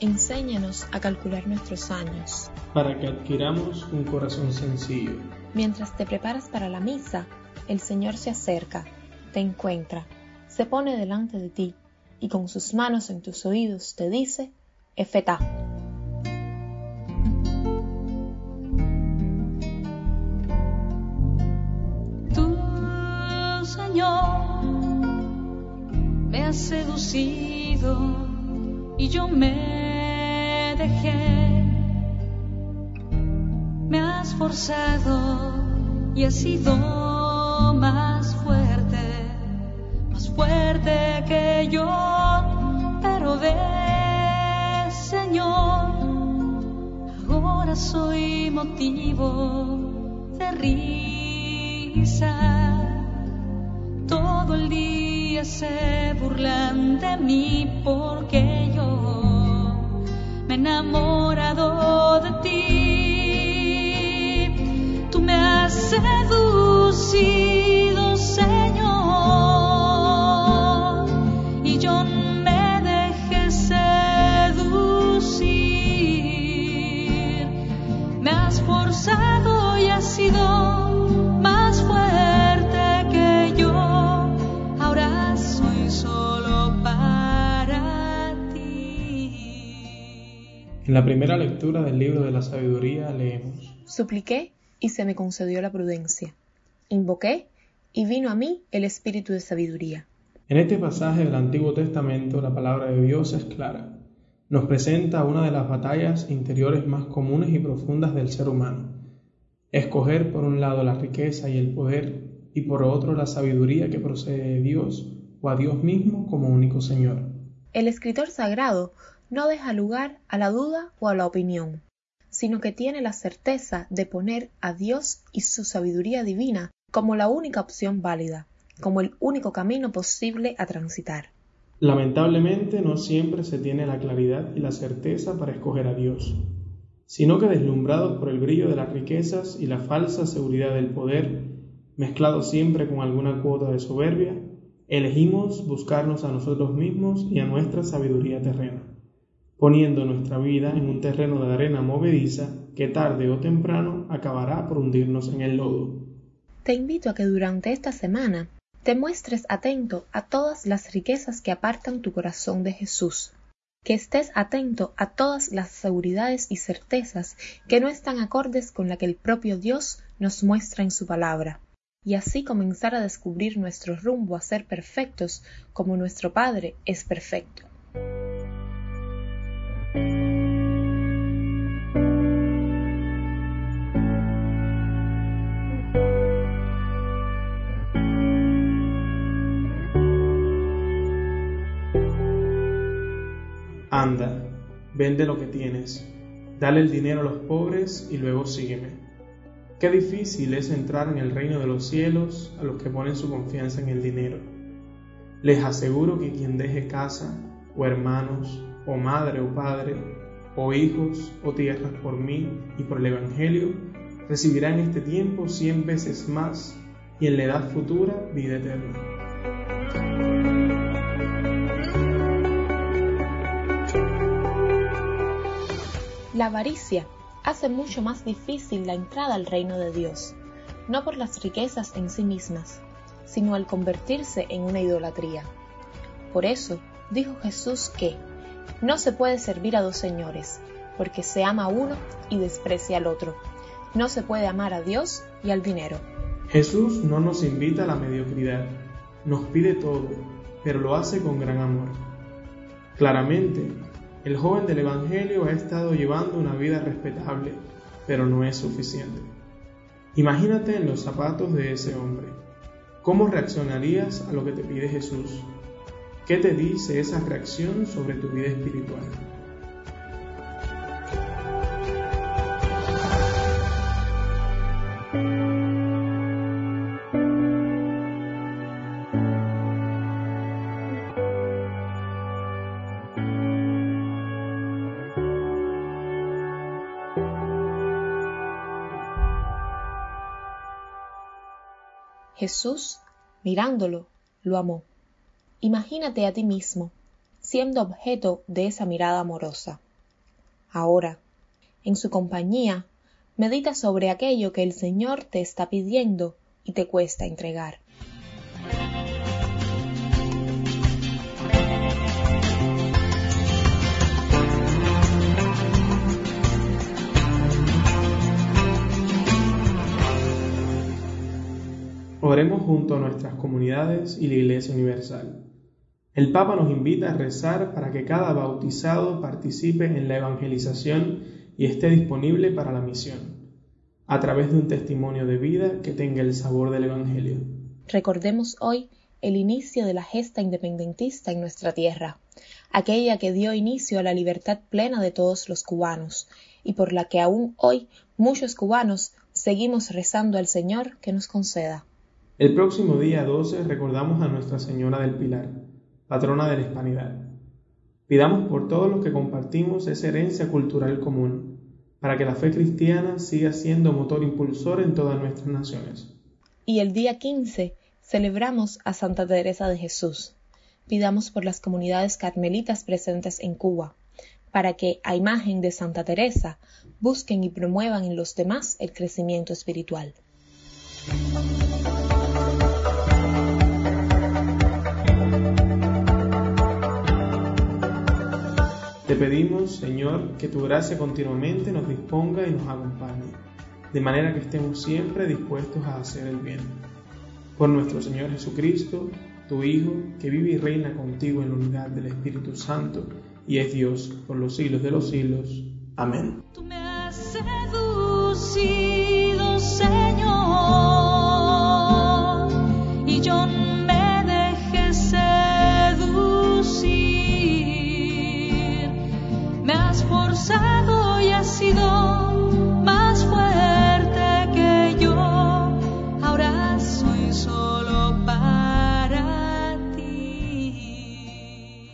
Enséñanos a calcular nuestros años. para que adquiramos un corazón sencillo. Mientras te preparas para la misa, el Señor se acerca, te encuentra, se pone delante de ti y con sus manos en tus oídos te dice, Efetá. Me has seducido y yo me dejé. Me has forzado y has sido más fuerte, más fuerte que yo. Pero ve, Señor, ahora soy motivo de risa. Todo el día se burlan de mí porque yo me he enamorado de ti. Tú me has seducido, Señor, En la primera lectura del libro de la sabiduría leemos, Supliqué y se me concedió la prudencia. Invoqué y vino a mí el espíritu de sabiduría. En este pasaje del Antiguo Testamento la palabra de Dios es clara. Nos presenta una de las batallas interiores más comunes y profundas del ser humano. Escoger por un lado la riqueza y el poder y por otro la sabiduría que procede de Dios o a Dios mismo como único Señor. El escritor sagrado no deja lugar a la duda o a la opinión, sino que tiene la certeza de poner a Dios y su sabiduría divina como la única opción válida, como el único camino posible a transitar. Lamentablemente no siempre se tiene la claridad y la certeza para escoger a Dios, sino que deslumbrados por el brillo de las riquezas y la falsa seguridad del poder, mezclado siempre con alguna cuota de soberbia, elegimos buscarnos a nosotros mismos y a nuestra sabiduría terrena, poniendo nuestra vida en un terreno de arena movediza que tarde o temprano acabará por hundirnos en el lodo. Te invito a que durante esta semana te muestres atento a todas las riquezas que apartan tu corazón de Jesús, que estés atento a todas las seguridades y certezas que no están acordes con la que el propio Dios nos muestra en su palabra, y así comenzar a descubrir nuestro rumbo a ser perfectos como nuestro Padre es perfecto. Anda, vende lo que tienes, dale el dinero a los pobres y luego sígueme. Qué difícil es entrar en el reino de los cielos a los que ponen su confianza en el dinero. Les aseguro que quien deje casa, o hermanos, o madre o padre, o hijos o tierras por mí y por el Evangelio, recibirá en este tiempo cien veces más y en la edad futura vida eterna. La avaricia hace mucho más difícil la entrada al reino de Dios, no por las riquezas en sí mismas, sino al convertirse en una idolatría. Por eso dijo Jesús que no se puede servir a dos señores, porque se ama uno y desprecia al otro. No se puede amar a Dios y al dinero. Jesús no nos invita a la mediocridad, nos pide todo, pero lo hace con gran amor. Claramente, el joven del Evangelio ha estado llevando una vida respetable, pero no es suficiente. Imagínate en los zapatos de ese hombre. ¿Cómo reaccionarías a lo que te pide Jesús? ¿Qué te dice esa reacción sobre tu vida espiritual? Jesús, mirándolo, lo amó. Imagínate a ti mismo, siendo objeto de esa mirada amorosa. Ahora, en su compañía, medita sobre aquello que el Señor te está pidiendo y te cuesta entregar. Oremos junto a nuestras comunidades y la Iglesia Universal. El Papa nos invita a rezar para que cada bautizado participe en la evangelización y esté disponible para la misión, a través de un testimonio de vida que tenga el sabor del Evangelio. Recordemos hoy el inicio de la gesta independentista en nuestra tierra, aquella que dio inicio a la libertad plena de todos los cubanos y por la que aún hoy muchos cubanos seguimos rezando al Señor que nos conceda. El próximo día 12 recordamos a Nuestra Señora del Pilar, patrona de la Hispanidad. Pidamos por todos los que compartimos esa herencia cultural común, para que la fe cristiana siga siendo motor impulsor en todas nuestras naciones. Y el día 15 celebramos a Santa Teresa de Jesús. Pidamos por las comunidades carmelitas presentes en Cuba, para que, a imagen de Santa Teresa, busquen y promuevan en los demás el crecimiento espiritual. Te pedimos, Señor, que tu gracia continuamente nos disponga y nos acompañe, de manera que estemos siempre dispuestos a hacer el bien. Por nuestro Señor Jesucristo, tu Hijo, que vive y reina contigo en la unidad del Espíritu Santo, y es Dios por los siglos de los siglos. Amén.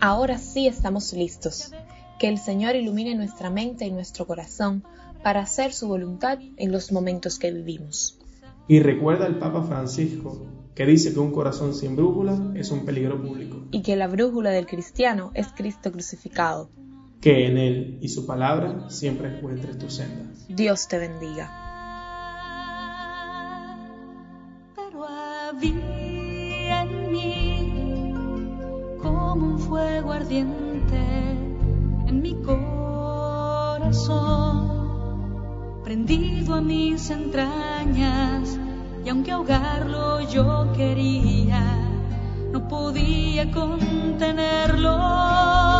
Ahora sí estamos listos. Que el Señor ilumine nuestra mente y nuestro corazón para hacer su voluntad en los momentos que vivimos. Y recuerda el Papa Francisco, que dice que un corazón sin brújula es un peligro público. Y que la brújula del cristiano es Cristo crucificado. Que en Él y su palabra siempre encuentres tu senda. Dios te bendiga. fuego ardiente en mi corazón, prendido a mis entrañas, y aunque ahogarlo yo quería, no podía contenerlo.